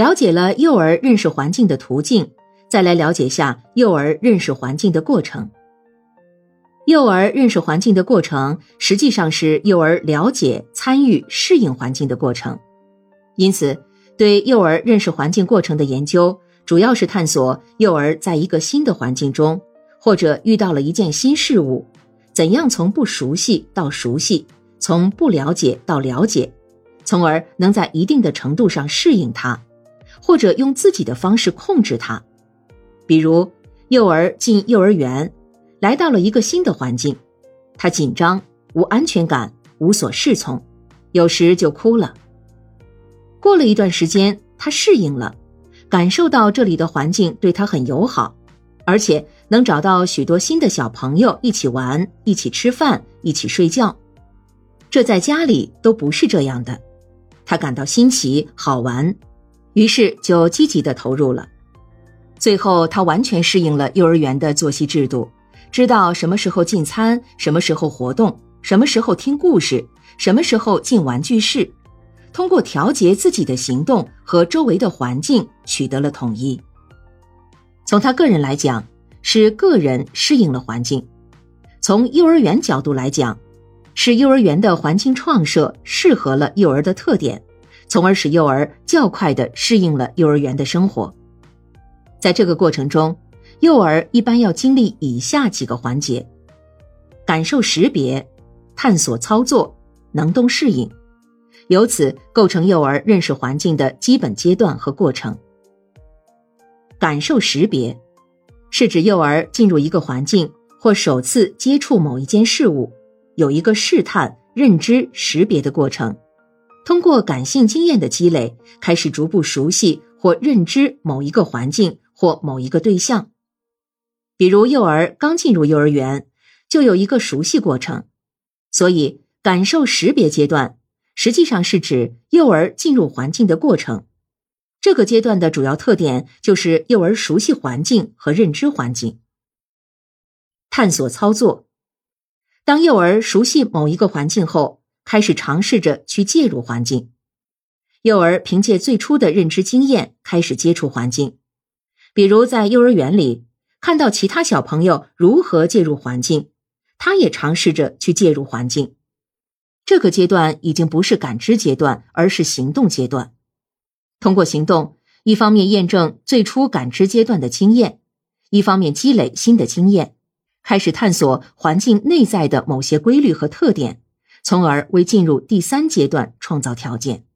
了解了幼儿认识环境的途径，再来了解下幼儿认识环境的过程。幼儿认识环境的过程，实际上是幼儿了解、参与、适应环境的过程。因此，对幼儿认识环境过程的研究，主要是探索幼儿在一个新的环境中，或者遇到了一件新事物，怎样从不熟悉到熟悉，从不了解到了解，从而能在一定的程度上适应它，或者用自己的方式控制它。比如，幼儿进幼儿园。来到了一个新的环境，他紧张、无安全感、无所适从，有时就哭了。过了一段时间，他适应了，感受到这里的环境对他很友好，而且能找到许多新的小朋友一起玩、一起吃饭、一起睡觉。这在家里都不是这样的，他感到新奇好玩，于是就积极的投入了。最后，他完全适应了幼儿园的作息制度。知道什么时候进餐，什么时候活动，什么时候听故事，什么时候进玩具室，通过调节自己的行动和周围的环境取得了统一。从他个人来讲，是个人适应了环境；从幼儿园角度来讲，是幼儿园的环境创设适合了幼儿的特点，从而使幼儿较快的适应了幼儿园的生活。在这个过程中。幼儿一般要经历以下几个环节：感受识别、探索操作、能动适应，由此构成幼儿认识环境的基本阶段和过程。感受识别是指幼儿进入一个环境或首次接触某一件事物，有一个试探、认知、识别的过程，通过感性经验的积累，开始逐步熟悉或认知某一个环境或某一个对象。比如，幼儿刚进入幼儿园，就有一个熟悉过程，所以感受识别阶段实际上是指幼儿进入环境的过程。这个阶段的主要特点就是幼儿熟悉环境和认知环境。探索操作，当幼儿熟悉某一个环境后，开始尝试着去介入环境。幼儿凭借最初的认知经验开始接触环境，比如在幼儿园里。看到其他小朋友如何介入环境，他也尝试着去介入环境。这个阶段已经不是感知阶段，而是行动阶段。通过行动，一方面验证最初感知阶段的经验，一方面积累新的经验，开始探索环境内在的某些规律和特点，从而为进入第三阶段创造条件。